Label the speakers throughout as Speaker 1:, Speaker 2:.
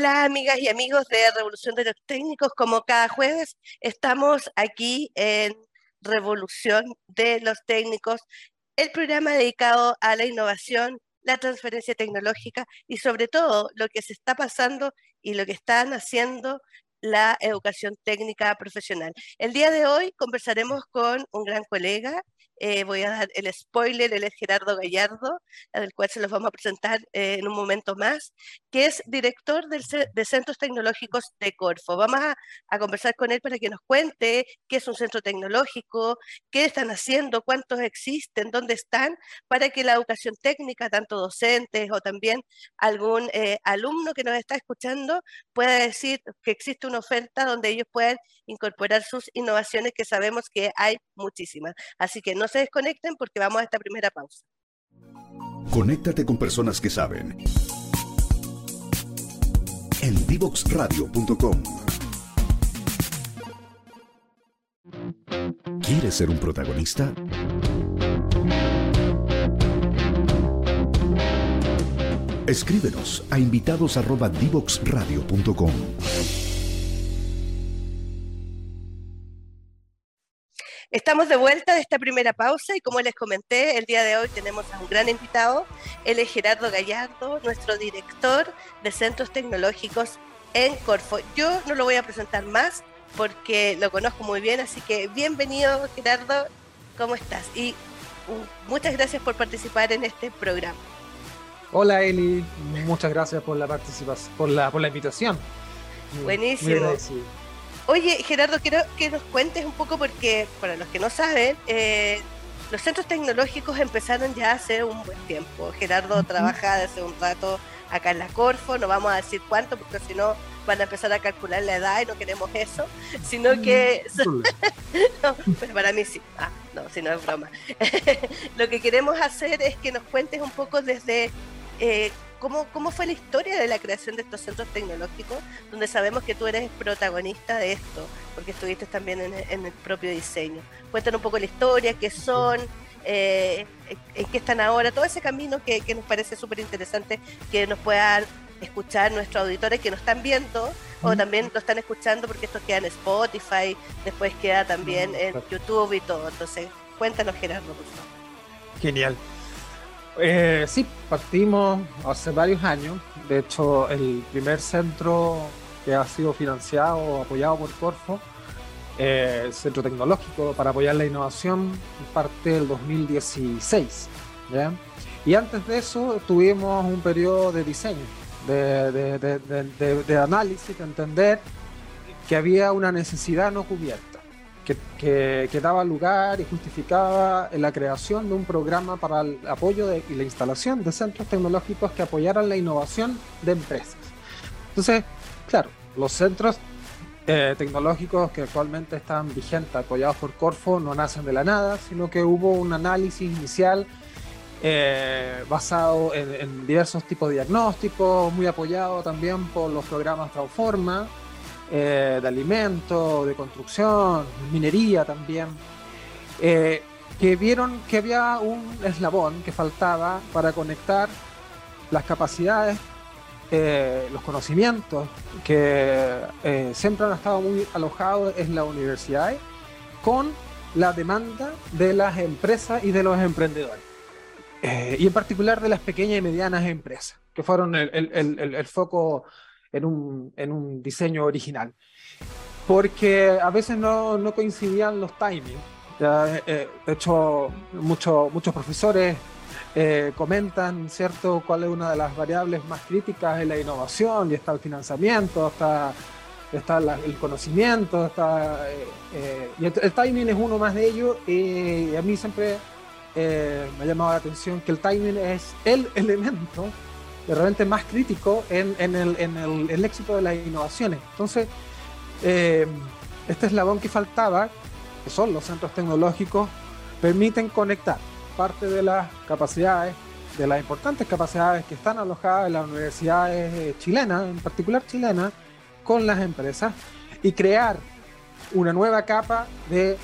Speaker 1: Hola amigas y amigos de Revolución de los Técnicos, como cada jueves estamos aquí en Revolución de los Técnicos, el programa dedicado a la innovación, la transferencia tecnológica y sobre todo lo que se está pasando y lo que están haciendo la educación técnica profesional. El día de hoy conversaremos con un gran colega, eh, voy a dar el spoiler, él es Gerardo Gallardo, del cual se los vamos a presentar eh, en un momento más, que es director del, de Centros Tecnológicos de Corfo. Vamos a, a, conversar con él para que nos cuente qué es un centro tecnológico, qué están haciendo, cuántos existen, dónde están, para que la educación técnica, tanto docentes o también algún eh, alumno que nos está escuchando, pueda decir que existe una oferta donde ellos puedan incorporar sus innovaciones, que sabemos que hay muchísimas. Así que no se desconecten porque vamos a esta primera pausa.
Speaker 2: Conéctate con personas que saben. En divoxradio.com. ¿Quieres ser un protagonista? Escríbenos a invitados@divoxradio.com.
Speaker 1: Estamos de vuelta de esta primera pausa y como les comenté, el día de hoy tenemos a un gran invitado. Él es Gerardo Gallardo, nuestro director de Centros Tecnológicos en Corfo. Yo no lo voy a presentar más porque lo conozco muy bien, así que bienvenido Gerardo, ¿cómo estás? Y uh, muchas gracias por participar en este programa.
Speaker 3: Hola Eli, muchas gracias por la participación, por la, por la invitación.
Speaker 1: Buenísimo. Oye, Gerardo, quiero que nos cuentes un poco porque, para los que no saben, eh, los centros tecnológicos empezaron ya hace un buen tiempo. Gerardo trabaja desde un rato acá en la Corfo, no vamos a decir cuánto porque si no van a empezar a calcular la edad y no queremos eso, sino que... no, pero para mí sí. Ah, no, si no es broma. Lo que queremos hacer es que nos cuentes un poco desde... Eh, ¿Cómo, ¿Cómo fue la historia de la creación de estos centros tecnológicos, donde sabemos que tú eres protagonista de esto, porque estuviste también en, el propio diseño? Cuéntanos un poco la historia, qué son, eh, en qué están ahora, todo ese camino que, nos parece súper interesante que nos puedan escuchar nuestros auditores que nos están viendo o también lo están escuchando porque esto queda en Spotify, después queda también en YouTube y todo. Entonces, cuéntanos Gerardo, por favor.
Speaker 3: Genial. Eh, sí, partimos hace varios años. De hecho, el primer centro que ha sido financiado, apoyado por Corfo, eh, el Centro Tecnológico para apoyar la innovación, parte del 2016. Y antes de eso tuvimos un periodo de diseño, de, de análisis, de entender que había una necesidad no cubierta que, daba lugar y justificaba la creación de un programa para el apoyo y la instalación de centros tecnológicos que apoyaran la innovación de empresas. Entonces, claro, los centros eh, tecnológicos que actualmente están vigentes, apoyados por Corfo, no nacen de la nada, sino que hubo un análisis inicial eh, basado en, en, diversos tipos de diagnósticos, muy apoyado también por los programas Transforma, eh, de alimentos, de construcción, minería también, eh, que vieron que había un eslabón que faltaba para conectar las capacidades, eh, los conocimientos que siempre han estado muy alojados en la universidad con la demanda de las empresas y de los emprendedores. y en particular de las pequeñas y medianas empresas, que fueron el, el, el foco en un, en un diseño original. Porque a veces no, no coincidían los timings. Eh, eh, de hecho, muchos muchos profesores eh, comentan, ¿cierto?, cuál es una de las variables más críticas en la innovación, y está el financiamiento, está, está el conocimiento, está, y el, timing es uno más de ellos, y a mí siempre me ha llamado la atención que el timing es el elemento realmente más crítico en, en, el, en el, éxito de las innovaciones. Entonces, eh, este eslabón que faltaba, que son los centros tecnológicos, permiten conectar parte de las capacidades, de las importantes capacidades que están alojadas en las universidades eh, chilenas, en particular chilenas, con las empresas y crear una nueva capa de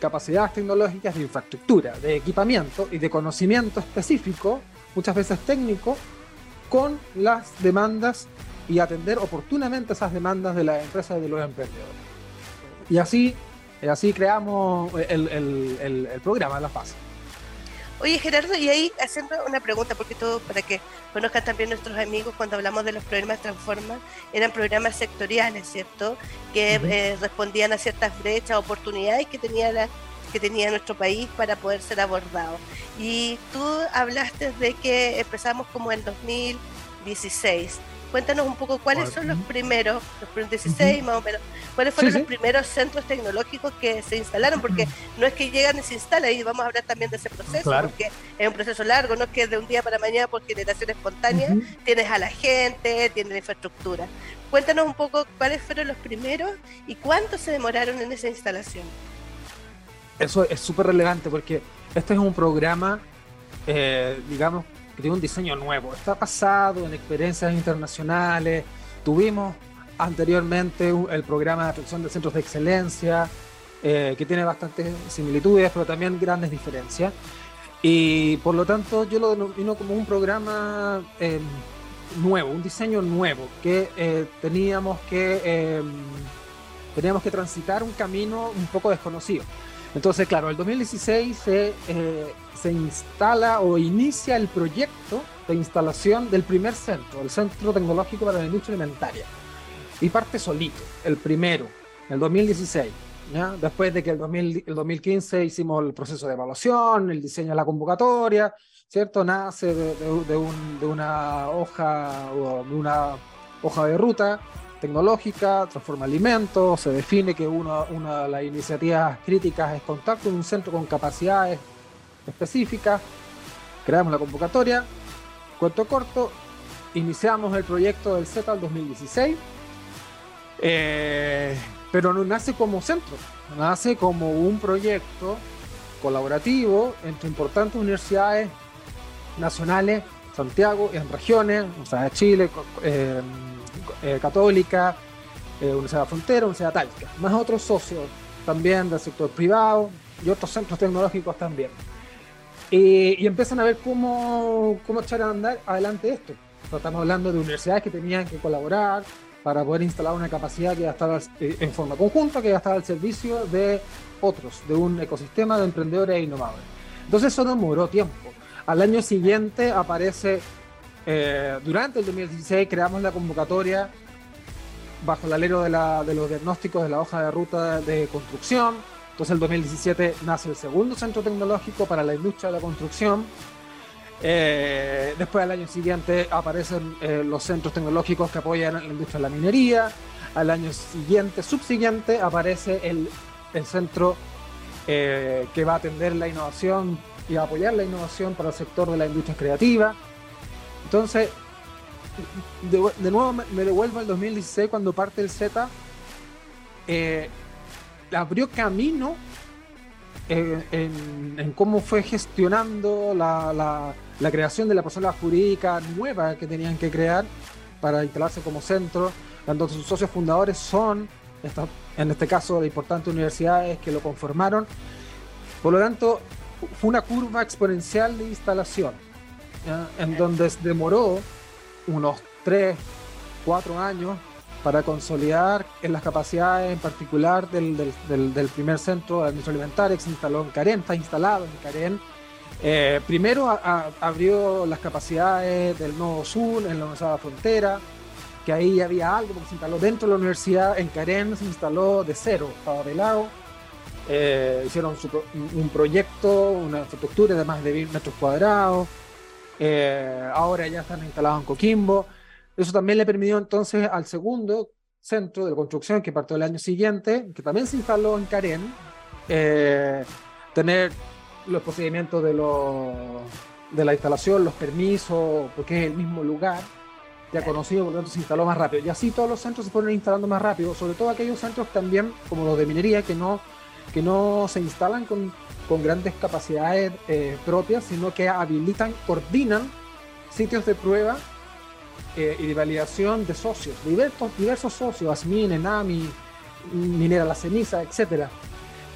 Speaker 3: capacidades tecnológicas de infraestructura, de equipamiento y de conocimiento específico, muchas veces técnico, con las demandas y atender oportunamente esas demandas de las empresas y de los emprendedores. Y así, así creamos el, el, el, programa, la fase.
Speaker 1: Oye Gerardo, y ahí haciendo una pregunta, porque todo para que conozcan también nuestros amigos cuando hablamos de los programas Transforma, eran programas sectoriales, ¿cierto? Que eh, respondían a ciertas brechas, oportunidades que tenía la, que tenía nuestro país para poder ser abordados. Y tú hablaste de que empezamos como en 2016. Cuéntanos un poco cuáles son los primeros, los primeros 16 más o menos, cuáles fueron los primeros centros tecnológicos que se instalaron, porque no es que llegan y se instalan, y vamos a hablar también de ese proceso, porque es un proceso largo, no es que de un día para mañana por generación espontánea, tienes a la gente, tienes la infraestructura. Cuéntanos un poco cuáles fueron los primeros y cuánto se demoraron en esa instalación
Speaker 3: eso es súper relevante porque este es un programa, eh, digamos, que tiene un diseño nuevo. Está basado en experiencias internacionales. Tuvimos anteriormente el programa de atención de centros de excelencia, eh, que tiene bastantes similitudes, pero también grandes diferencias. Y por lo tanto yo lo denomino como un programa em, nuevo, un diseño nuevo, que eh, teníamos, que, em, teníamos que transitar un camino un poco desconocido. Entonces, claro, el 2016 se, eh, se instala o inicia el proyecto de instalación del primer centro, el Centro Tecnológico para la Industria Alimentaria. Y parte solito, el primero, el 2016. ¿ya? Después de que el, el 2015 hicimos el proceso de evaluación, el diseño de la convocatoria, ¿cierto? Nace de, de, un, de una hoja o de una hoja de ruta tecnológica, transforma alimentos, se define que una, una de las iniciativas críticas es contacto en un centro con capacidades específicas, creamos la convocatoria, cuento corto, iniciamos el proyecto del Z al 2016, eh, pero no nace como centro, nace como un proyecto colaborativo entre importantes universidades nacionales, Santiago y en regiones, o sea, Chile, eh, eh, Católica, eh, Universidad de Frontera, Universidad Talca, más otros socios también del sector privado y otros centros tecnológicos también. Y, empiezan a ver cómo, cómo echar a andar adelante esto. estamos hablando de universidades que tenían que colaborar para poder instalar una capacidad que ya estaba eh, en forma conjunta, que ya estaba al servicio de otros, de un ecosistema de emprendedores e innovadores. Entonces eso demoró tiempo. Al año siguiente aparece eh, durante el 2016 creamos la convocatoria bajo el alero de, los diagnósticos de la hoja de ruta de construcción. Entonces, el 2017 nace el segundo centro tecnológico para la industria de la construcción. Eh, después, al año siguiente, aparecen eh, los centros tecnológicos que apoyan la industria de la minería. Al año siguiente, subsiguiente, aparece el, el centro que va a atender la innovación y a apoyar la innovación para el sector de la industria creativa. Entonces, de, nuevo me, devuelvo al 2016 cuando parte el Z. Eh, abrió camino eh, en, cómo fue gestionando la, creación de la persona jurídica nueva que tenían que crear para instalarse como centro, cuando sus socios fundadores son, en este caso, de importantes universidades que lo conformaron. Por lo tanto, fue una curva exponencial de instalación en donde demoró unos 3, 4 años para consolidar en las capacidades en particular del, del, primer centro de administración alimentaria que se instaló en Karen, está instalado en Karen. Eh, primero abrió las capacidades del Nuevo Sur en la Universidad de la Frontera, que ahí había algo, porque se instaló dentro de la universidad, en Karen se instaló de cero, estaba pelado. Eh, hicieron un proyecto, una infraestructura de más de mil metros cuadrados, eh, ahora ya están instalados en Coquimbo. Eso también le permitió entonces al segundo centro de construcción que partió el año siguiente, que también se instaló en Karen, eh, tener los procedimientos de, de la instalación, los permisos, porque es el mismo lugar, ya conocido, por lo tanto se instaló más rápido. Y así todos los centros se fueron instalando más rápido, sobre todo aquellos centros también, como los de minería, que no, que no se instalan con con grandes capacidades eh, propias, sino que habilitan, coordinan sitios de prueba eh, y de validación de socios, diversos, diversos socios, ASMIN, ENAMI, Minera La Ceniza, etc.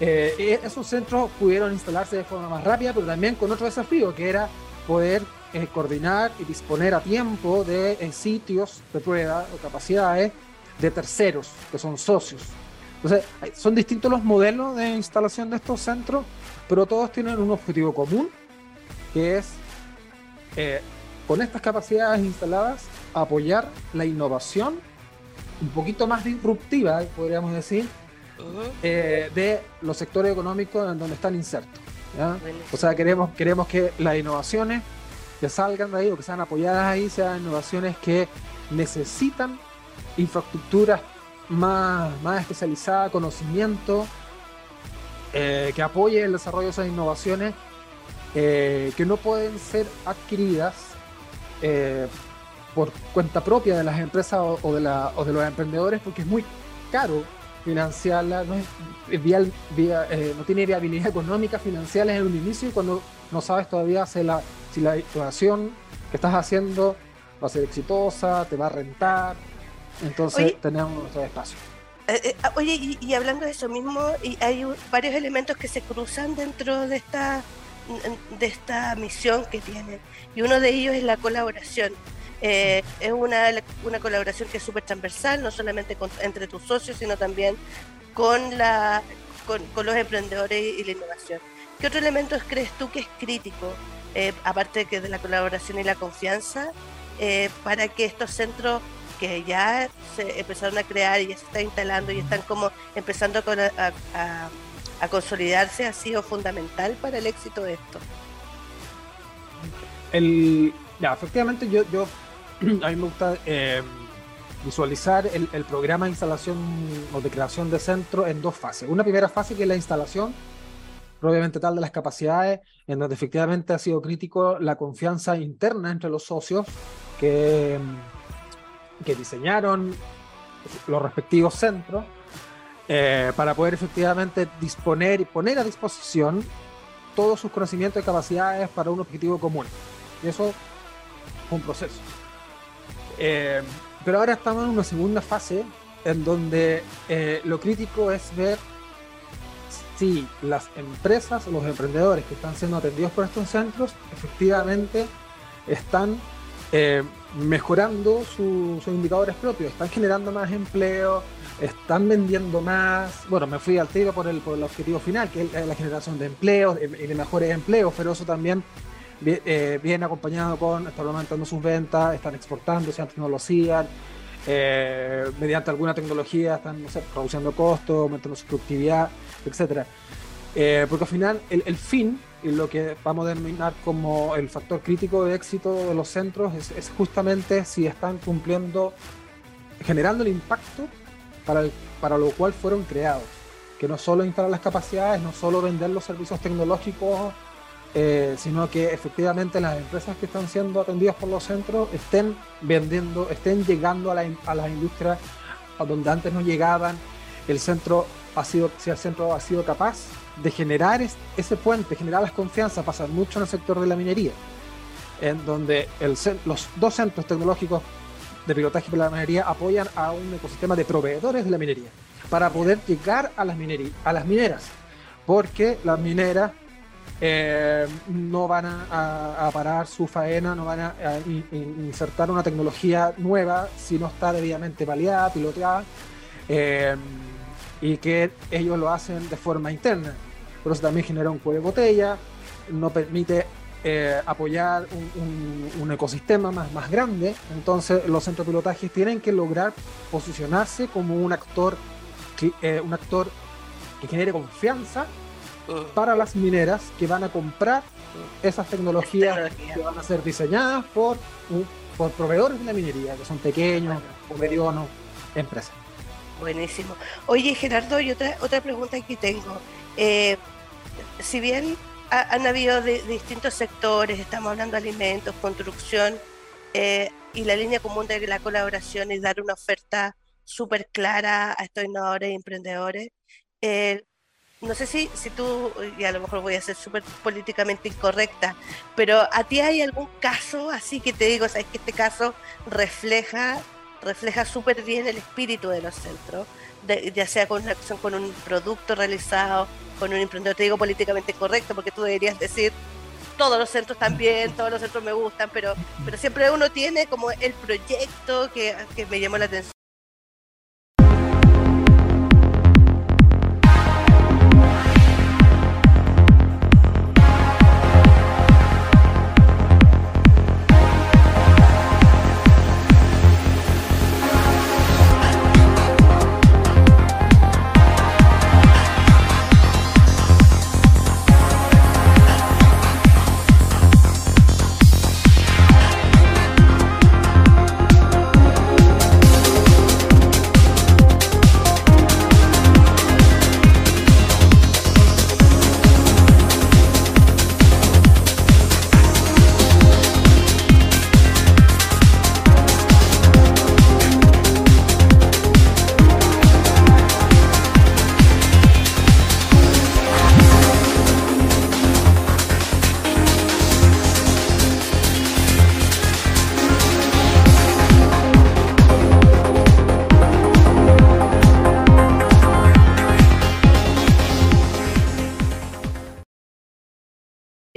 Speaker 3: Eh, esos centros pudieron instalarse de forma más rápida, pero también con otro desafío, que era poder eh, coordinar y disponer a tiempo de eh, sitios de prueba o capacidades de terceros, que son socios. Entonces, son distintos los modelos de instalación de estos centros, pero todos tienen un objetivo común, que es, eh, con estas capacidades instaladas, apoyar la innovación un poquito más disruptiva, podríamos decir, eh, de los sectores económicos en donde están insertos. O sea, queremos, queremos que las innovaciones que salgan de ahí o que sean apoyadas ahí sean innovaciones que necesitan infraestructuras más, más especializadas, conocimiento, eh, que apoye el desarrollo de esas innovaciones eh, que no pueden ser adquiridas por cuenta propia de las empresas o, de la, o de los emprendedores porque es muy caro financiarla, no, es, eh, no tiene viabilidad económica, financiera en un inicio cuando no sabes todavía si la, si la innovación que estás haciendo va a ser exitosa, te va a rentar. Entonces tenemos otro espacio.
Speaker 1: Eh, eh, ah, oye, y, hablando de eso mismo, y hay varios elementos que se cruzan dentro de esta, de esta misión que tiene. Y uno de ellos es la colaboración. Eh, es una, una, colaboración que es súper transversal, no solamente entre tus socios, sino también con, la, con, los emprendedores y la innovación. ¿Qué otro elemento crees tú que es crítico, eh, aparte de, que de la colaboración y la confianza, eh, para que estos centros que ya se empezaron a crear y ya se están instalando y están como empezando a, a, a consolidarse ha sido fundamental para el éxito de esto?
Speaker 3: El, ya, efectivamente yo, yo a mí me gusta eh, visualizar el, programa de instalación o de creación de centro en dos fases. Una primera fase que es la instalación, probablemente tal de las capacidades, en donde efectivamente ha sido crítico la confianza interna entre los socios que, que diseñaron los respectivos centros eh, para poder efectivamente disponer y poner a disposición todos sus conocimientos y capacidades para un objetivo común. Y eso es un proceso. Eh, pero ahora estamos en una segunda fase en donde eh, lo crítico es ver si las empresas, los emprendedores que están siendo atendidos por estos centros, efectivamente están eh, mejorando sus indicadores propios, están generando más empleo, están vendiendo más. Bueno, me fui al tiro por el, por el objetivo final, que es la generación de empleos y de mejores empleos, pero eso también eh, viene acompañado con, están aumentando sus ventas, están exportando, si antes no lo hacían, eh, mediante alguna tecnología están no reduciendo costos, aumentando su productividad, etc. Eh, porque al final el, el, fin y lo que vamos a denominar como el factor crítico de éxito de los centros es, justamente si están cumpliendo, generando el impacto para, el, para lo cual fueron creados. Que no solo instalar las capacidades, no solo vender los servicios tecnológicos eh, sino que efectivamente las empresas que están siendo atendidas por los centros estén vendiendo, estén llegando a, a las industrias a donde antes no llegaban. El centro ha sido, si el centro ha sido capaz de generar ese puente, generar las confianzas, pasa mucho en el sector de la minería, en donde los dos centros tecnológicos de pilotaje para la minería apoyan a un ecosistema de proveedores de la minería para poder llegar a las, a las mineras, porque las mineras eh, no van a, parar su faena, no van a, insertar una tecnología nueva si no está debidamente validada, piloteada, eh, y que ellos lo hacen de forma interna. Por eso también genera un cuello de botella, no permite eh, apoyar un, ecosistema más, más grande. Entonces los centros de pilotaje tienen que lograr posicionarse como un actor, un actor que genere confianza para las mineras que van a comprar esas tecnologías que van a ser diseñadas por, por proveedores de la minería, que son pequeños o medianos empresas.
Speaker 1: Buenísimo. Oye, Gerardo, y otra, otra pregunta que tengo. Eh, si bien han habido de, distintos sectores, estamos hablando de alimentos, construcción, eh, y la línea común de la colaboración es dar una oferta súper clara a estos innovadores y emprendedores. Eh, no sé si, si tú, y a lo mejor voy a ser súper políticamente incorrecta, pero ¿a ti hay algún caso así que te digo, sabes que este caso refleja refleja súper bien el espíritu de los centros, ya sea con una acción, con un producto realizado, con un emprendedor, te digo políticamente correcto, porque tú deberías decir todos los centros también, todos los centros me gustan, pero, pero siempre uno tiene como el proyecto que, que me llamó la atención.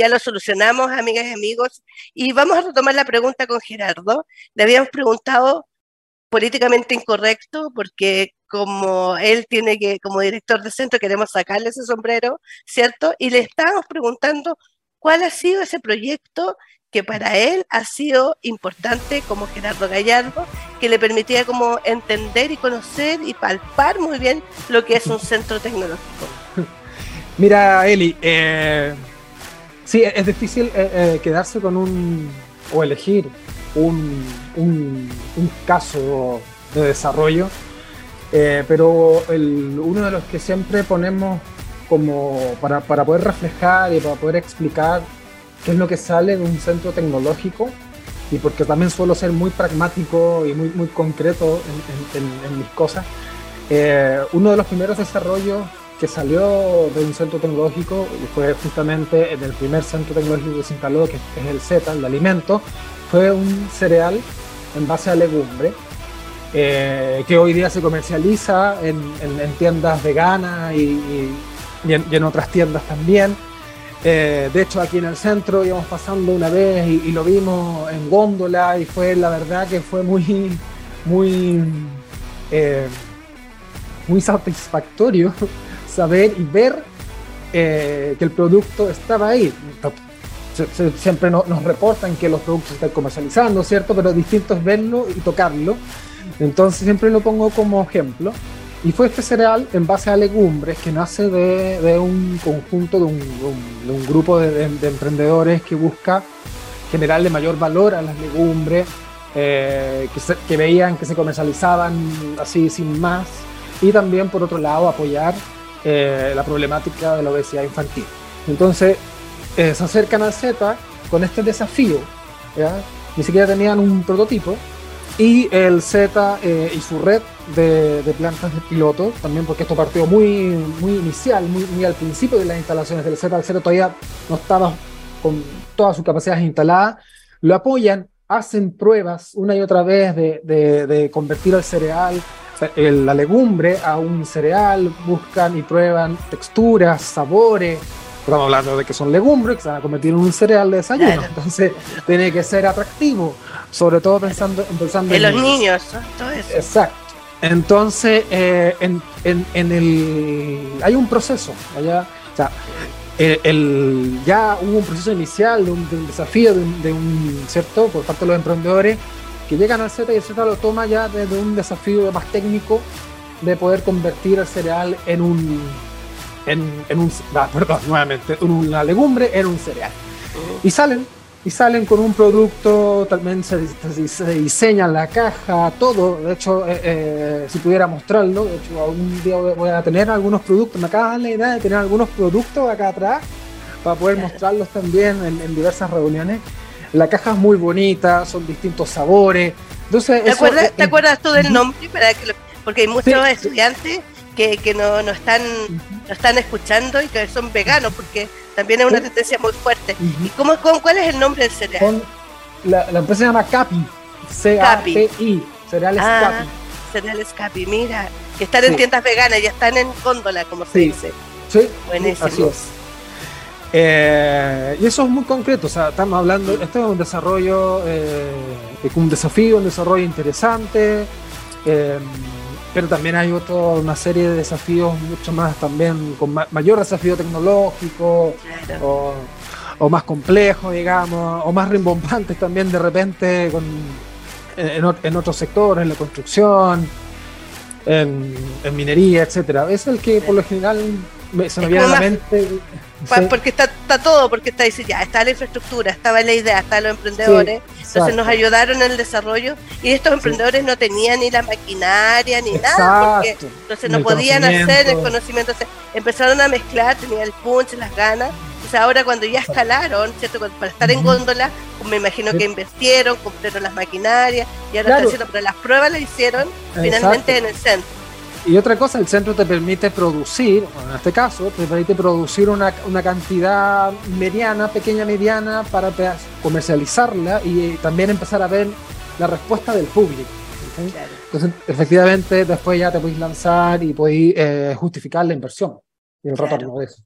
Speaker 1: Lo solucionamos, amigas y amigos. Y vamos a retomar la pregunta con Gerardo. Le habíamos preguntado políticamente incorrecto, porque como él tiene que, como director de centro, queremos sacarle ese sombrero, ¿cierto? Y le estábamos preguntando cuál ha sido ese proyecto que para él ha sido importante como Gerardo Gallardo, que le permitía como entender y conocer y palpar muy bien lo que es un centro tecnológico.
Speaker 3: Mira, Eli, eh, Sí, es difícil eh, eh, quedarse con un. o elegir un, un, caso de desarrollo, eh, pero uno de los que siempre ponemos como para, para, poder reflejar y para poder explicar qué es lo que sale de un centro tecnológico, y porque también suelo ser muy pragmático y muy, muy concreto en, en mis cosas, uno de los primeros desarrollos que salió de un centro tecnológico y fue justamente en el primer centro tecnológico que se que es el Z, el alimento, fue un cereal en base a legumbre, eh, que hoy día se comercializa en, tiendas veganas y, y, en, otras tiendas también. Eh, de hecho, aquí en el centro íbamos pasando una vez y, lo vimos en góndola y fue la verdad que fue muy, muy, eh, muy satisfactorio saber y ver eh, que el producto estaba ahí. siempre nos reportan que los productos se están comercializando, ¿cierto? Pero distinto es verlo y tocarlo. Entonces siempre lo pongo como ejemplo. Y fue este cereal en base a legumbres que nace de, un conjunto, de un, grupo de, emprendedores que busca generarle mayor valor a las legumbres, eh, que, que veían que se comercializaban así sin más. Y también, por otro lado, apoyar eh, la problemática de la obesidad infantil. Entonces, eh, se acercan al Z con este desafío, ni siquiera tenían un prototipo, y el Z eh, y su red de, plantas de piloto, también porque esto partió muy, muy inicial, muy, muy al principio de las instalaciones del Z, el Z todavía no estaba con todas sus capacidades instaladas, lo apoyan, hacen pruebas una y otra vez de, de convertir el cereal la legumbre a un cereal, buscan y prueban texturas, sabores. Estamos hablando de que son legumbres que se van a convertir en un cereal de desayuno. Entonces, tiene que ser atractivo, sobre todo pensando, pensando
Speaker 1: en, los niños. todo eso.
Speaker 3: Exacto. Entonces, eh, en, en, el, hay un proceso. Allá, o sea, el, ya hubo un proceso inicial de un, desafío, de un, de un, ¿cierto? Por parte de los emprendedores que llegan al Z y el Z lo toma ya desde un desafío más técnico de poder convertir el cereal en un en, en un ah, perdón, nuevamente en una legumbre en un cereal. Y salen y salen con un producto también se, se, diseña la caja todo. De hecho eh, eh, si pudiera mostrarlo de hecho algún día voy a tener algunos productos. Me acaba de la idea de tener algunos productos acá atrás para poder mostrarlos también en, en diversas reuniones la caja es muy bonita, son distintos sabores. Entonces,
Speaker 1: ¿Te, acuerdas, ¿te acuerdas tú del nombre? porque hay muchos estudiantes que, que no, no, están, no están escuchando y que son veganos, porque también es una tendencia muy fuerte. ¿Y cómo, cuál es el nombre del cereal?
Speaker 3: la, empresa se llama Capi. C-A-P-I. Cereales ah, Capi.
Speaker 1: Cereales Capi, mira. Que están en tiendas veganas, ya están en góndola, como se dice.
Speaker 3: Sí, Buenísimo. Así es. Eh, y eso es muy concreto, o sea, estamos hablando, esto es un desarrollo, eh, un desafío, un desarrollo interesante, eh, pero también hay otra una serie de desafíos mucho más también, con mayor desafío tecnológico, o, más complejo, digamos, o más rimbombantes también de repente con, en, otros sectores, en la construcción, en, en minería, etcétera. Es el que por lo general se me viene a la mente
Speaker 1: porque está, está todo, porque está dice ya, está la infraestructura, estaba la idea, están los emprendedores, entonces nos ayudaron en el desarrollo y estos emprendedores no tenían ni la maquinaria ni nada, porque entonces no podían hacer el conocimiento, empezaron a mezclar, tenían el punch, las ganas, entonces ahora cuando ya escalaron, ¿cierto? para estar en góndola, pues me imagino que invirtieron, compraron las maquinarias y ahora están haciendo, pero las pruebas las hicieron finalmente en el centro.
Speaker 3: Y otra cosa, el centro te permite producir, en este caso, te permite producir una, cantidad mediana, pequeña mediana, para comercializarla y también empezar a ver la respuesta del público. Entonces, efectivamente, después ya te podéis lanzar y podéis eh, justificar la inversión y el retorno de eso.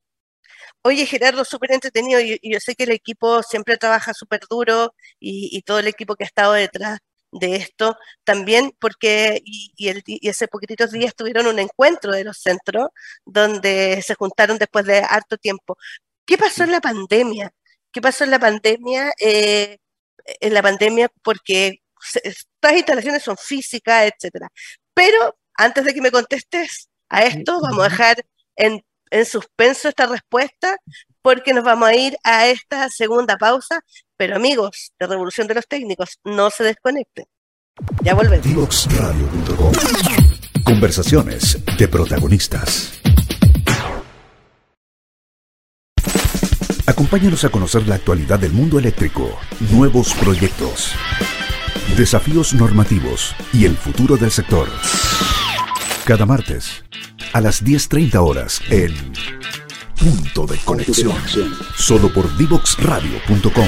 Speaker 1: Oye, Gerardo, súper entretenido. Y, yo sé que el equipo siempre trabaja súper duro y, todo el equipo que ha estado detrás de esto también porque y, y, hace poquititos días tuvieron un encuentro de los centros donde se juntaron después de harto tiempo. ¿Qué pasó en la pandemia? ¿Qué pasó en la pandemia? Eh, en la pandemia porque estas instalaciones son físicas, etcétera. Pero antes de que me contestes a esto, vamos a dejar en, en suspenso esta respuesta porque nos vamos a ir a esta segunda pausa. Pero amigos de Revolución de los Técnicos, no se desconecten. Ya volvemos.
Speaker 2: Conversaciones de protagonistas. Acompáñanos a conocer la actualidad del mundo eléctrico, nuevos proyectos, desafíos normativos y el futuro del sector. Cada martes a las 10.30 horas en Punto de conexión. Solo por divoxradio.com.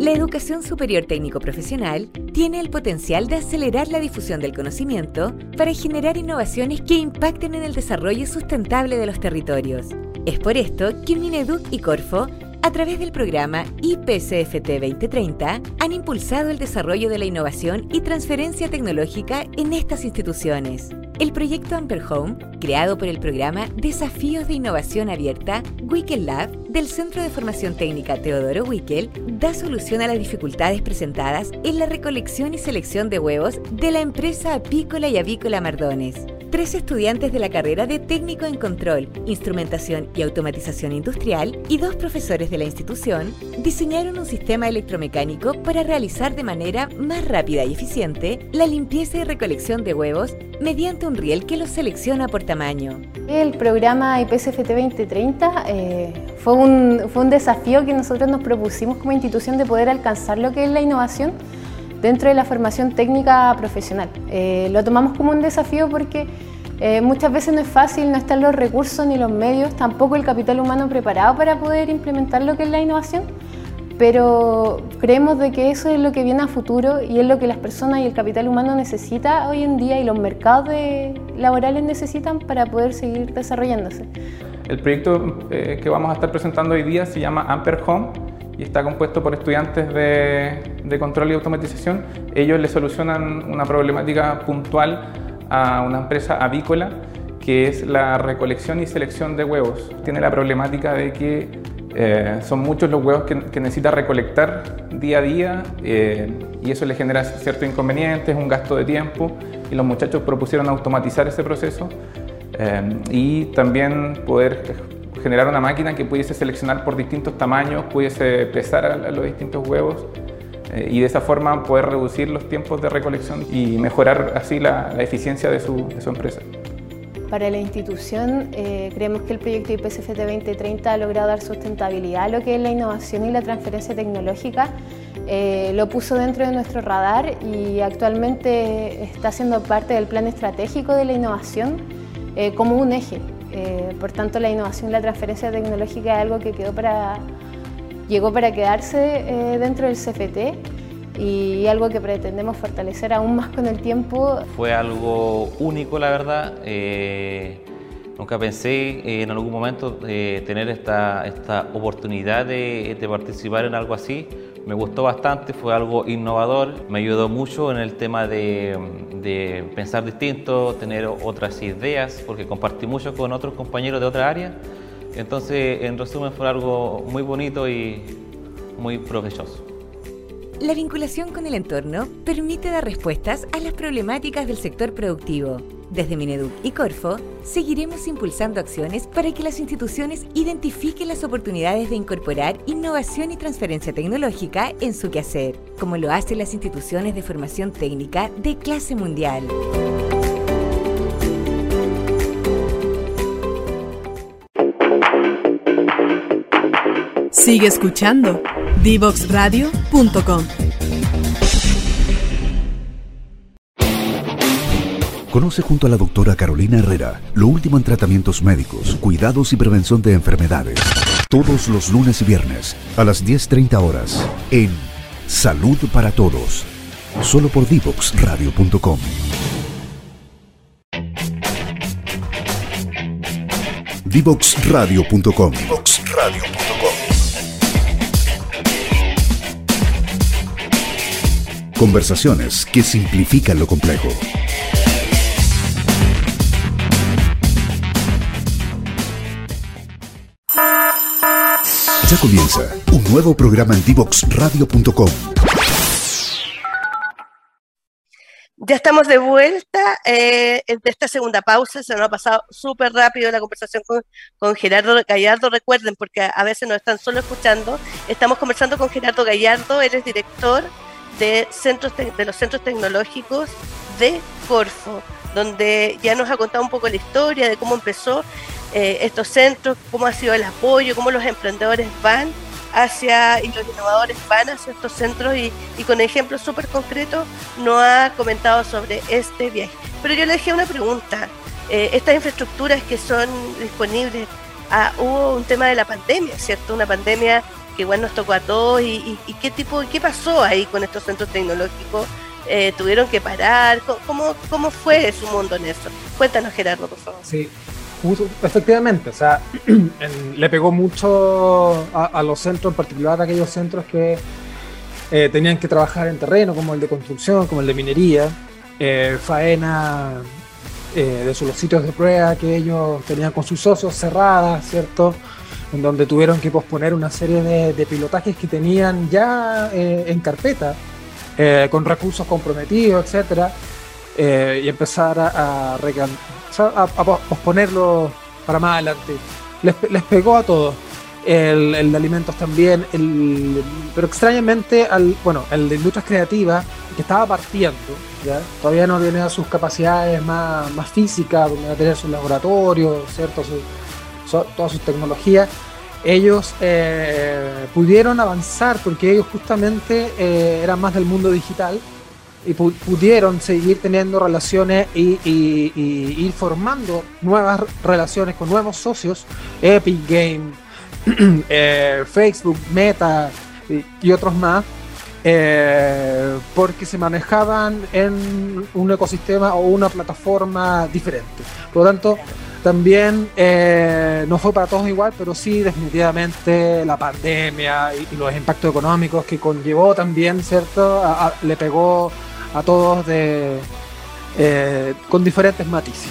Speaker 4: La educación superior técnico profesional tiene el potencial de acelerar la difusión del conocimiento para generar innovaciones que impacten en el desarrollo sustentable de los territorios. Es por esto que Mineduc y Corfo a través del programa IPCFT 2030 han impulsado el desarrollo de la innovación y transferencia tecnológica en estas instituciones. El proyecto Amper Home, creado por el programa Desafíos de Innovación Abierta Wickel Lab del Centro de Formación Técnica Teodoro Wickel, da solución a las dificultades presentadas en la recolección y selección de huevos de la empresa apícola y avícola Mardones tres estudiantes de la carrera de técnico en control, instrumentación y automatización industrial y dos profesores de la institución diseñaron un sistema electromecánico para realizar de manera más rápida y eficiente la limpieza y recolección de huevos mediante un riel que los selecciona por tamaño.
Speaker 5: El programa IPCFT 2030 eh, fue, un, fue un desafío que nosotros nos propusimos como institución de poder alcanzar lo que es la innovación dentro de la formación técnica profesional. Eh, lo tomamos como un desafío porque eh, muchas veces no es fácil, no están los recursos ni los medios, tampoco el capital humano preparado para poder implementar lo que es la innovación, pero creemos de que eso es lo que viene a futuro y es lo que las personas y el capital humano necesita hoy en día y los mercados laborales necesitan para poder seguir desarrollándose.
Speaker 6: El proyecto eh, que vamos a estar presentando hoy día se llama Amper Home y está compuesto por estudiantes de, control y automatización. Ellos le solucionan una problemática puntual a una empresa avícola que es la recolección y selección de huevos. Tiene la problemática de que eh, son muchos los huevos que, necesita recolectar día a día eh, y eso le genera ciertos inconvenientes, un gasto de tiempo y los muchachos propusieron automatizar ese proceso eh, y también poder generar una máquina que pudiese seleccionar por distintos tamaños, pudiese pesar a, los distintos huevos eh, y de esa forma poder reducir los tiempos de recolección y mejorar así la, eficiencia de su, empresa.
Speaker 5: Para la institución, eh, creemos que el proyecto IPCFT 2030 ha logrado dar sustentabilidad a lo que es la innovación y la transferencia tecnológica. Eh, lo puso dentro de nuestro radar y actualmente está siendo parte del plan estratégico de la innovación como un eje eh, por tanto, la innovación y la transferencia tecnológica es algo que quedó para, llegó para quedarse eh, dentro del CFT y algo que pretendemos fortalecer aún más con el tiempo.
Speaker 7: Fue algo único, la verdad. Eh, nunca pensé eh, en algún momento eh, tener esta, esta oportunidad de, participar en algo así. Me gustó bastante, fue algo innovador, me ayudó mucho en el tema de, de pensar distinto, tener otras ideas, porque compartí mucho con otros compañeros de otra área. Entonces, en resumen, fue algo muy bonito y muy provechoso.
Speaker 4: La vinculación con el entorno permite dar respuestas a las problemáticas del sector productivo. Desde Mineduc y Corfo, seguiremos impulsando acciones para que las instituciones identifiquen las oportunidades de incorporar innovación y transferencia tecnológica en su quehacer, como lo hacen las instituciones de formación técnica de clase mundial.
Speaker 8: Sigue escuchando divoxradio.com.
Speaker 2: Conoce junto a la doctora Carolina Herrera lo último en tratamientos médicos, cuidados y prevención de enfermedades. Todos los lunes y viernes a las 10.30 horas en Salud para Todos. Solo por divoxradio.com. Divoxradio.com. Conversaciones que simplifican lo complejo. Ya comienza un nuevo programa en Divoxradio.com.
Speaker 1: Ya estamos de vuelta eh, de esta segunda pausa. Se nos ha pasado súper rápido la conversación con, con, Gerardo Gallardo. Recuerden, porque a veces nos están solo escuchando, estamos conversando con Gerardo Gallardo. Él es director de, centros de los centros tecnológicos de Corfo, donde ya nos ha contado un poco la historia de cómo empezó eh, estos centros, cómo ha sido el apoyo, cómo los emprendedores van hacia y los innovadores van hacia estos centros y, con ejemplos súper concretos nos ha comentado sobre este viaje. Pero yo le dejé una pregunta. Eh, estas infraestructuras que son disponibles, ah, hubo un tema de la pandemia, ¿cierto? Una pandemia que igual nos tocó a todos y, qué tipo, qué pasó ahí con estos centros tecnológicos. Eh, tuvieron que parar, ¿Cómo, ¿cómo fue su mundo en eso? Cuéntanos Gerardo, por favor.
Speaker 3: Sí, efectivamente, o sea, le pegó mucho a, los centros, en particular a aquellos centros que eh, tenían que trabajar en terreno, como el de construcción, como el de minería, eh, faena de sus sitios de prueba que ellos tenían con sus socios cerradas, ¿cierto? en donde tuvieron que posponer una serie de, pilotajes que tenían ya eh, en carpeta, eh, con recursos comprometidos, etcétera, eh, y empezar a, a, posponerlo para más adelante. Les, pegó a todos. El, de alimentos también, el, pero extrañamente, al, bueno, el de industrias creativas, que estaba partiendo, ¿ya? todavía no tenía sus capacidades más, más físicas, donde a tener sus laboratorios, ¿cierto? todas sus tecnologías, ellos eh, pudieron avanzar porque ellos justamente eh, eran más del mundo digital y pudieron seguir teniendo relaciones y, ir formando nuevas relaciones con nuevos socios, Epic Game, eh, Facebook, Meta y, otros más, porque se manejaban en un ecosistema o una plataforma diferente. Por lo tanto, también eh, no fue para todos igual, pero sí definitivamente la pandemia y, los impactos económicos que conllevó también, ¿cierto? le pegó a todos de, eh, con diferentes matices.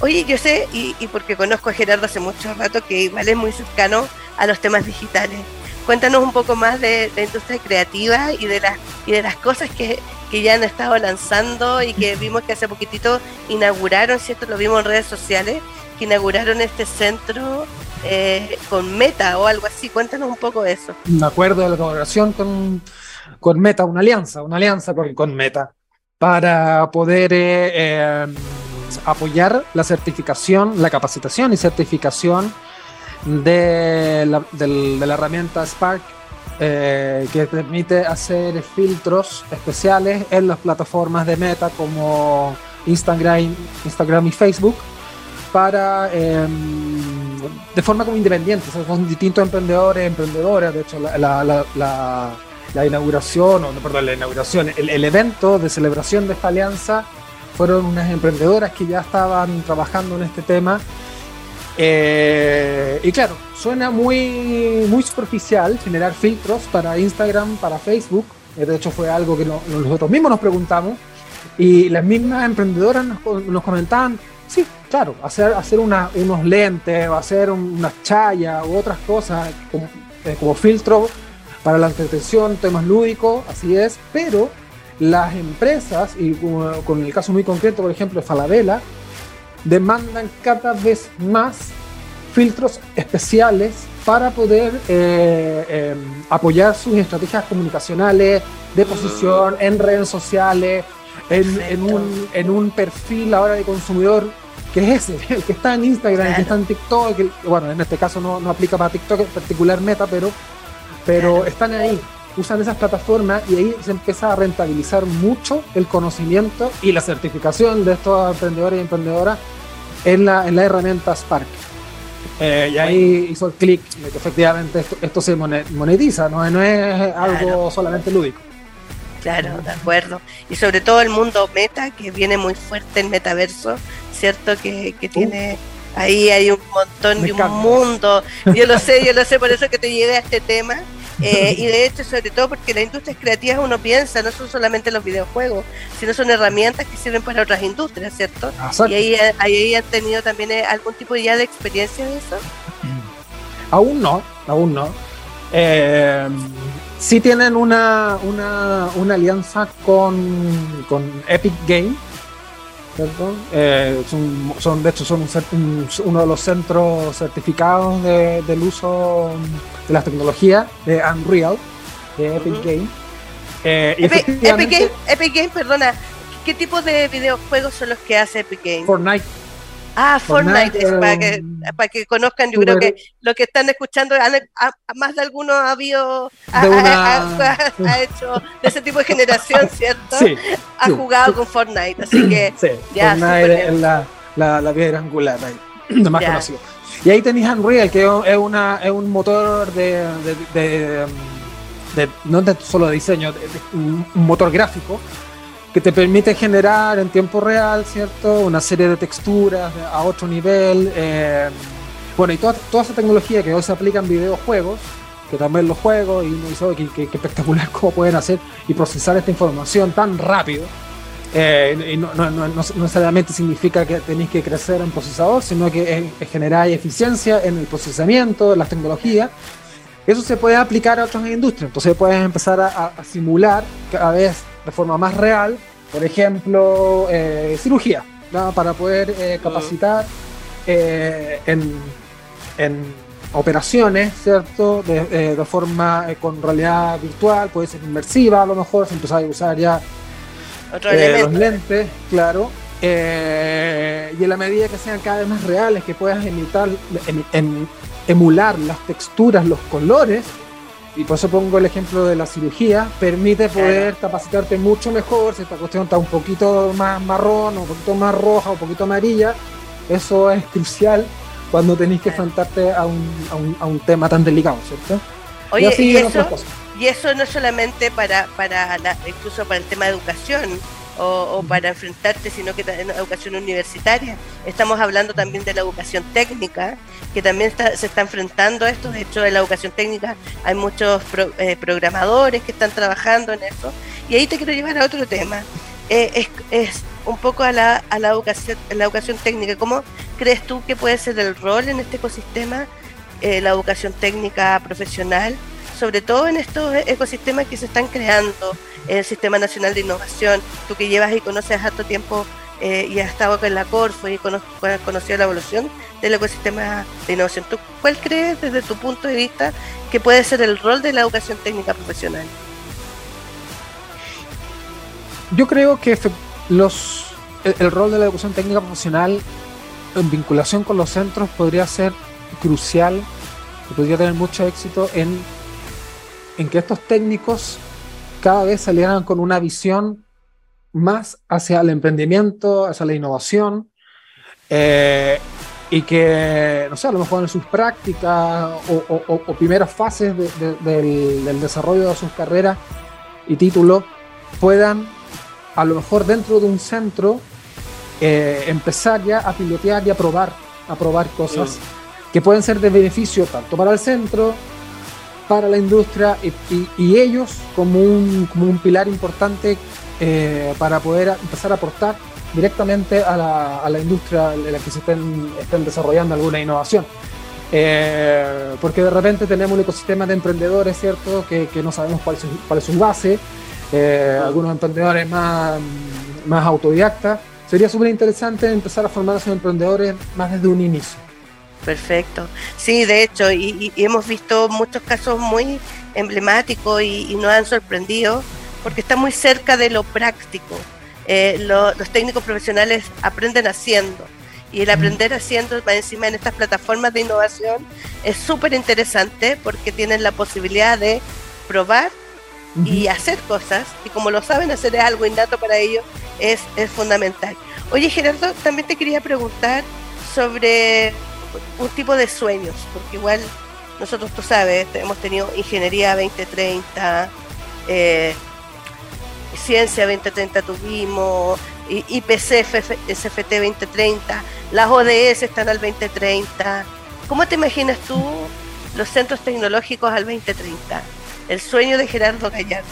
Speaker 1: Oye, yo sé, y, porque conozco a Gerardo hace mucho rato, que igual es muy cercano a los temas digitales. Cuéntanos un poco más de la industria creativa y de las y de las cosas que, que ya han estado lanzando y que vimos que hace poquitito inauguraron, ¿cierto? Lo vimos en redes sociales, que inauguraron este centro eh, con Meta o algo así. Cuéntanos un poco de eso.
Speaker 3: Un acuerdo de la colaboración con, con Meta, una alianza, una alianza con, con Meta para poder eh, em, apoyar la certificación, la capacitación y certificación de la, de la herramienta Spark eh, que permite hacer filtros especiales en las plataformas de Meta como Instagram, Instagram y Facebook para em, de forma como independiente, son distintos emprendedores, emprendedoras, de hecho la, inauguración, o no, perdón, la inauguración, el, el evento de celebración de esta alianza fueron unas emprendedoras que ya estaban trabajando en este tema. Eh, y claro, suena muy, muy superficial generar filtros para Instagram, para Facebook. De hecho, fue algo que no- nosotros mismos nos preguntamos. Y las mismas emprendedoras nos, comentaban, sí, claro, hacer, hacer unos lentes hacer un- unas chayas u otras cosas como, eh, como filtro para la entretención, temas lúdicos, así es, pero las empresas, y como- con el caso muy concreto, por ejemplo, de Falabella, demandan cada vez más filtros especiales para poder eh, eh, apoyar sus estrategias comunicacionales de posición en redes sociales, en, en un, en un perfil ahora de consumidor que es ese, el que está en Instagram, el que está en TikTok, el- bueno, en este caso no, no aplica para TikTok en particular Meta, pero, pero están ahí, usan esas plataformas y ahí se empieza a rentabilizar mucho el conocimiento y la certificación de estos emprendedores y emprendedoras en la, en la herramienta Spark. Eh, y ahí hizo el clic de que efectivamente esto, esto se mone- monetiza, no, no es algo
Speaker 1: Claro.
Speaker 3: solamente lúdico.
Speaker 1: Claro, de acuerdo. Y sobre todo el mundo meta, que viene muy fuerte el metaverso, ¿cierto? Que, que tiene ahí hay un montón.
Speaker 3: Me
Speaker 1: de un mundo. Yo lo sé, yo lo sé, por eso que te llegué a este tema. Eh, y de hecho, sobre todo porque las industrias creativas uno piensa, no son solamente los videojuegos, sino son herramientas que sirven para otras industrias, ¿cierto?
Speaker 3: Exacto.
Speaker 1: Y ahí, ahí han tenido también eh, algún tipo ya de experiencia de eso.
Speaker 3: Aún no, aún no. Eh, sí tienen una, una, una alianza con, con Epic Game. ¿Cierto? Eh, son, son, de hecho, son un un- uno de los centros certificados de- del uso de las tecnologías de Unreal, de Epic. Eh, y
Speaker 1: Epic, Epic
Speaker 3: efectivamente,
Speaker 1: Game, Epic Game, perdona, ¿qué tipo de videojuegos son los que hace Epic Game?
Speaker 3: Fortnite
Speaker 1: Ah, Fortnite, para, que, para que conozcan, yo creo que los que están escuchando, han- a- a- más de alguno ha habido, ha,
Speaker 3: De
Speaker 1: ha-
Speaker 3: una-
Speaker 1: ha- ha hecho de ese tipo de generación, ¿cierto?
Speaker 3: Sí,
Speaker 1: ha
Speaker 3: sí.
Speaker 1: jugado con Fortnite, así que Ya,
Speaker 3: Fortnite es la, la, la piedra angular ahí, más
Speaker 1: Ya.
Speaker 3: conocido. Y ahí tenéis Unreal, que es, una, es un motor de, de, de, de- no de solo de diseño, un motor gráfico que te permite generar en tiempo real, ¿cierto? Una serie de texturas a otro nivel. eh, bueno, y toda, toda esa tecnología que hoy se aplica en videojuegos, que también los juegos, y uno dice, "Oh, qué, qué- qué espectacular cómo pueden hacer y procesar esta información tan rápido. Eh, y no, no- no- no necesariamente significa que tenéis que crecer en procesador, sino que es, es generar eficiencia en el procesamiento, en las tecnologías. Eso se puede aplicar a otras industrias. Entonces puedes empezar a, a- a simular cada vez de forma más real, por ejemplo, eh, cirugía, ¿no? para poder eh, capacitar eh, en, en operaciones, ¿cierto? De, de forma con realidad virtual, puede ser inmersiva a lo mejor, si empezás a usar ya los lentes, claro. eh, y en la medida que sean cada vez más reales, que puedas imitar, em- em- emular las texturas, los colores, y por eso pongo el ejemplo de la cirugía, permite poder capacitarte mucho mejor si esta cuestión está un poquito más marrón, o un poquito más roja, o un poquito amarilla. Eso es crucial cuando tenéis que enfrentarte a un, a un, a un tema tan delicado, ¿cierto?
Speaker 1: Oye,
Speaker 3: y así
Speaker 1: y eso,
Speaker 3: cosas.
Speaker 1: y eso no solamente para, para la- incluso para el tema de educación o, para enfrentarte, sino que en educación universitaria. Estamos hablando también de la educación técnica, que también está- se está enfrentando a esto. De hecho, en la educación técnica hay muchos pro- eh, programadores que están trabajando en eso. Y ahí te quiero llevar a otro tema. Eh, es, un poco a la, a la educación, la educación técnica. ¿Cómo crees tú que puede ser el rol en este ecosistema, eh, la educación técnica profesional? sobre todo en estos ecosistemas que se están creando, el Sistema Nacional de Innovación, tú que llevas y conoces harto tiempo eh, y has estado con la Corfo y cono- has conocido la evolución del ecosistema de innovación. ¿Tú cuál crees desde tu punto de vista que puede ser el rol de la educación técnica profesional?
Speaker 3: Yo creo que los, el, el rol de la educación técnica profesional en vinculación con los centros podría ser crucial y podría tener mucho éxito en, en que estos técnicos cada vez salieran con una visión más hacia el emprendimiento, hacia la innovación, eh, y que, no sé, a lo mejor en sus prácticas o, primeras fases del, desarrollo de sus carreras y títulos puedan, a lo mejor dentro de un centro, eh, empezar ya a pilotear y a probar, a probar cosas que pueden ser de beneficio tanto para el centro, para la industria y, ellos como un, como un pilar importante eh, para poder empezar a aportar directamente a la, a la industria en la que se estén, estén desarrollando alguna innovación. Eh, porque de repente tenemos un ecosistema de emprendedores, ¿cierto? Que, que no sabemos cuál es su, cuál es su base, eh, algunos emprendedores más, más autodidactas. Sería súper interesante empezar a formar a esos emprendedores más desde un inicio.
Speaker 1: Perfecto. Sí, de hecho, y, hemos visto muchos casos muy emblemáticos y, y, nos han sorprendido porque está muy cerca de lo práctico. Eh, los técnicos profesionales aprenden haciendo y el aprender haciendo encima en estas plataformas de innovación es súper interesante porque tienen la posibilidad de probar y hacer cosas y como lo saben hacer es algo innato para ellos es, es fundamental. Oye Gerardo, también te quería preguntar sobre un tipo de sueños, porque igual nosotros, tú sabes, hemos tenido Ingeniería 2030, eh, Ciencia 2030 tuvimos, IPC, SFT 2030, las ODS están al 2030. ¿Cómo te imaginas tú los centros tecnológicos al 2030? El sueño de Gerardo Gallardo.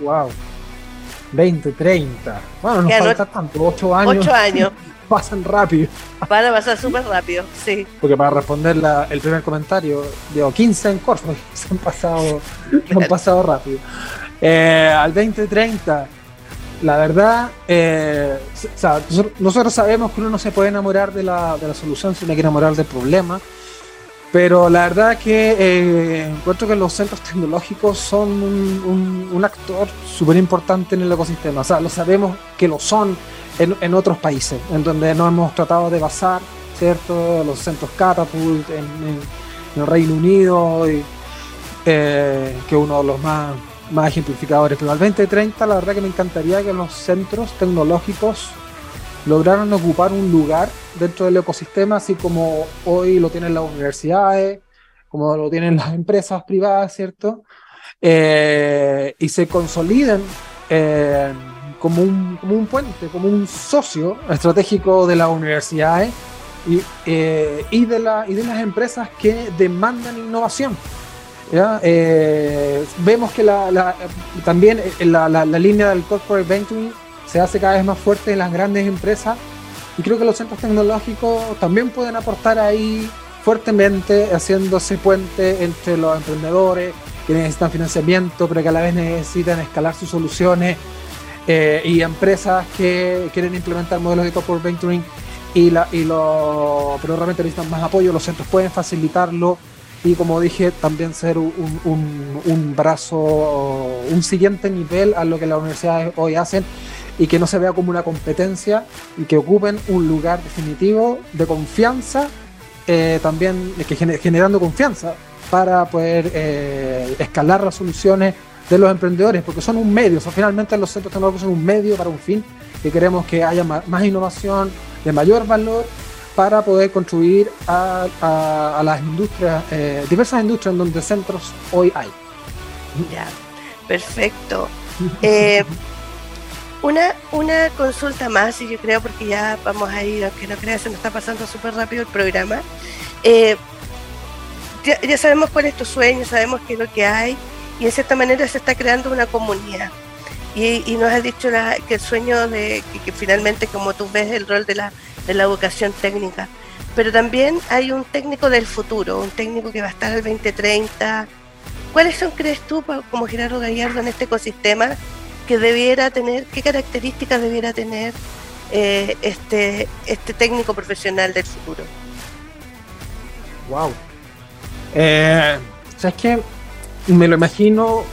Speaker 3: Wow. 2030. Bueno, nos falta tanto, 8 años.
Speaker 1: 8 años.
Speaker 3: Pasan rápido.
Speaker 1: Van a pasar súper rápido, sí.
Speaker 3: Porque para responder el primer comentario, digo, 15 en corto, se han pasado, han pasado rápido. Eh, al 2030, la verdad, eh, nosotros sabemos que uno no se puede enamorar de la, de la solución, sino que enamorar del problema. Pero la verdad que eh, encuentro que los centros tecnológicos son un, actor súper importante en el ecosistema. O sea, lo sabemos que lo son en, en, otros países, en donde nos hemos tratado de basar, ¿cierto? Los centros Catapult en, en, el Reino Unido, y, eh, que uno de los más más ejemplificadores. Pero al 2030 la verdad que me encantaría que los centros tecnológicos lograran ocupar un lugar dentro del ecosistema, así como hoy lo tienen las universidades, como lo tienen las empresas privadas, ¿cierto? Eh, y se consoliden eh, como, un, como, un, puente, como un socio estratégico de las universidades y, eh, y, de la, y de las empresas que demandan innovación. Eh, vemos que la, también eh, la, la, línea del corporate banking se hace cada vez más fuerte en las grandes empresas y creo que los centros tecnológicos también pueden aportar ahí fuertemente haciéndose puente entre los emprendedores que necesitan financiamiento pero que a la vez necesitan escalar sus soluciones eh, y empresas que quieren implementar modelos de corporate banking y, la, lo, pero realmente necesitan más apoyo, los centros pueden facilitarlo y como dije, también ser un, brazo, un siguiente nivel a lo que las universidades hoy hacen y que no se vea como una competencia y que ocupen un lugar definitivo de confianza, eh, también que generando confianza para poder eh, escalar las soluciones de los emprendedores, porque son un medio, o finalmente los centros tecnológicos son un medio para un fin, que queremos que haya más innovación de mayor valor para poder construir a, las industrias, eh, diversas industrias en donde centros hoy hay.
Speaker 1: Ya, perfecto. Eh, una, una consulta más, y yo creo, porque ya vamos a ir, aunque no creas, se nos está pasando súper rápido el programa. Eh, ya, sabemos cuál es tu sueño, sabemos qué es lo que hay, y en cierta manera se está creando una comunidad. Y, nos has dicho que el sueño de que finalmente, como tú ves, el rol de la de la educación técnica. Pero también hay un técnico del futuro, un técnico que va a estar al 2030. ¿Cuáles son, crees tú, como Gerardo Gallardo, en este ecosistema que debiera tener, qué características debiera tener eh, este, este técnico profesional del futuro?
Speaker 3: Wow. Eh, o sea, es que me lo imagino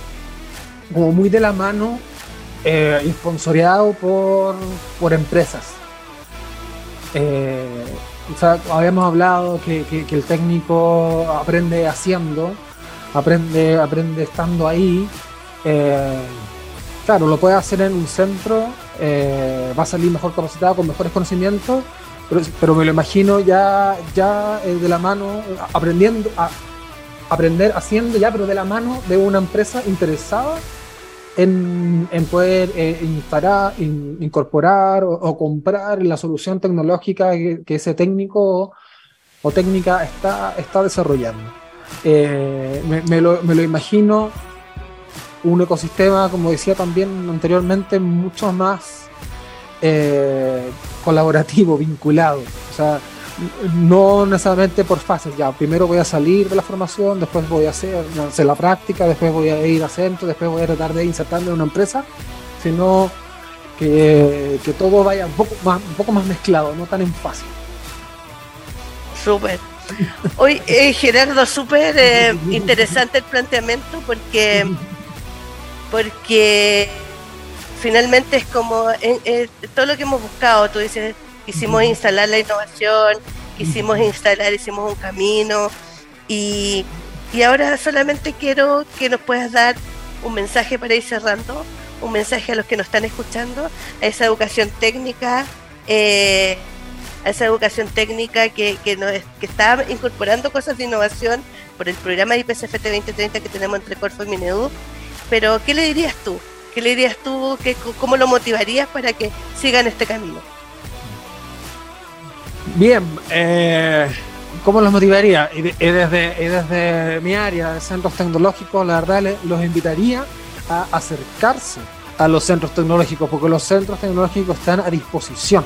Speaker 3: como muy de la mano eh, y sponsoreado por, por empresas. Eh, habíamos hablado que, el técnico aprende haciendo, aprende, aprende estando ahí. Eh, claro, lo puede hacer en un centro, eh, va a salir mejor capacitado, con mejores conocimientos, pero, me lo imagino ya, ya eh, de la mano, aprendiendo, a, aprender haciendo ya, pero de la mano de una empresa interesada en, poder eh, instalar, incorporar o, comprar la solución tecnológica que, ese técnico o técnica está, está desarrollando. Eh, me, lo, me, lo, imagino un ecosistema, como decía también anteriormente, mucho más eh, colaborativo, vinculado. O sea, no necesariamente por fases, ya, primero voy a salir de la formación, después voy a hacer, hacer la práctica, después voy a ir a centro, después voy a tratar de insertarme en una empresa, sino que, que todo vaya un poco, más, un poco más mezclado, no tan en fase.
Speaker 1: Súper. Hoy, eh, Gerardo, súper eh, interesante el planteamiento porque, porque finalmente es como eh, todo lo que hemos buscado, tú dices, quisimos instalar la innovación, quisimos instalar, hicimos un camino y, y ahora solamente quiero que nos puedas dar un mensaje para ir cerrando, un mensaje a los que nos están escuchando, a esa educación técnica, eh, a esa educación técnica que, que, que está incorporando cosas de innovación por el programa IPCFT 2030 que tenemos entre Corfo y Minedu. Pero, ¿qué le dirías tú? ¿Qué le dirías tú? ¿Qué, ¿Cómo lo motivarías para que sigan este camino?
Speaker 3: Bien, eh, ¿cómo los motivaría? Y, desde, desde mi área de centros tecnológicos, la verdad, los invitaría a acercarse a los centros tecnológicos, porque los centros tecnológicos están a disposición.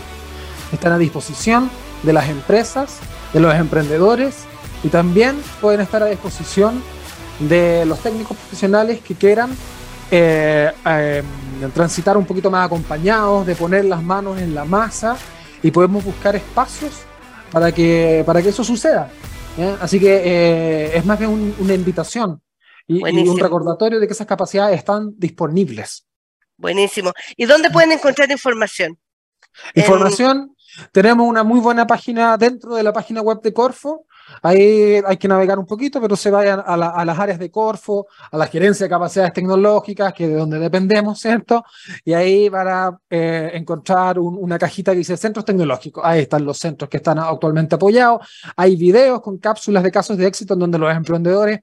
Speaker 3: Están a disposición de las empresas, de los emprendedores y también pueden estar a disposición de los técnicos profesionales que quieran eh, eh, transitar un poquito más acompañados, de poner las manos en la masa y podemos buscar espacios para que, para que eso suceda. Así que eh, es más que una invitación y, un recordatorio de que esas capacidades están disponibles.
Speaker 1: Buenísimo. ¿Y dónde pueden encontrar información?
Speaker 3: Información, tenemos una muy buena página dentro de la página web de Corfo, Ahí hay que navegar un poquito, pero se vayan a, las áreas de Corfo, a la gerencia de capacidades tecnológicas, que es de donde dependemos, ¿cierto? Y ahí van a eh, encontrar una cajita que dice centros tecnológicos. Ahí están los centros que están actualmente apoyados. Hay videos con cápsulas de casos de éxito en donde los emprendedores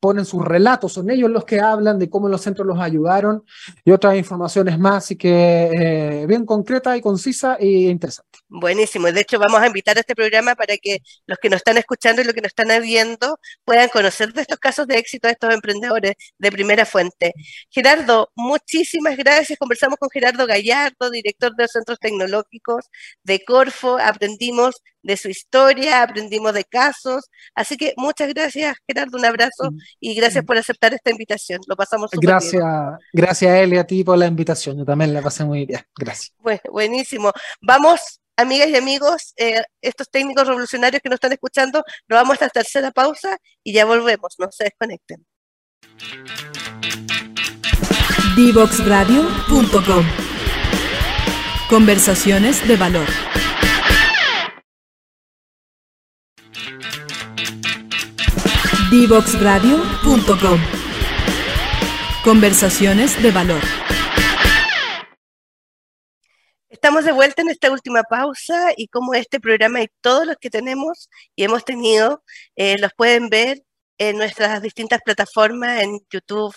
Speaker 3: ponen sus relatos, son ellos los que hablan de cómo los centros los ayudaron y otras informaciones más, así que eh, bien concreta y concisa e interesante.
Speaker 1: Buenísimo, de hecho vamos a invitar a este programa para que los que nos están escuchando y los que nos están viendo puedan conocer de estos casos de éxito de estos emprendedores de primera fuente. Gerardo, muchísimas gracias, conversamos con Gerardo Gallardo, director de los centros tecnológicos de Corfo, aprendimos de su historia, aprendimos de casos. Así que muchas gracias, Gerardo, un abrazo mm. y gracias por aceptar esta invitación. Lo pasamos súper
Speaker 3: gracias, bien. Gracias a él y a ti por la invitación. Yo también la pasé muy bien. Gracias.
Speaker 1: buenísimo. Vamos, amigas y amigos, eh, estos técnicos revolucionarios que nos están escuchando, nos vamos a esta tercera pausa y ya volvemos. No se desconecten.
Speaker 8: Divoxradio.com Conversaciones de valor. Divoxradio.com Conversaciones de valor.
Speaker 1: Estamos de vuelta en esta última pausa y como este programa y todos los que tenemos y hemos tenido, eh, los pueden ver en nuestras distintas plataformas, en YouTube,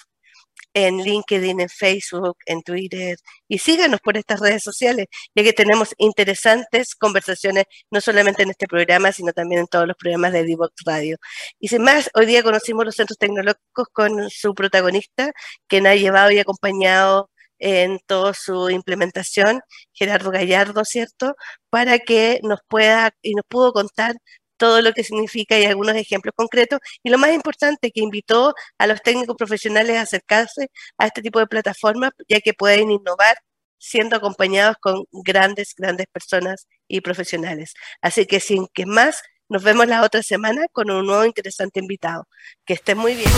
Speaker 1: en LinkedIn, en Facebook, en Twitter y síganos por estas redes sociales, ya que tenemos interesantes conversaciones, no solamente en este programa, sino también en todos los programas de Divox Radio. Y sin más, hoy día conocimos los centros tecnológicos con su protagonista, quien ha llevado y acompañado en toda su implementación, Gerardo Gallardo, ¿cierto? Para que nos pueda y nos pudo contar todo lo que significa y algunos ejemplos concretos. Y lo más importante, que invitó a los técnicos profesionales a acercarse a este tipo de plataformas, ya que pueden innovar siendo acompañados con grandes, grandes personas y profesionales. Así que sin que más, nos vemos la otra semana con un nuevo interesante invitado. Que estén muy bien.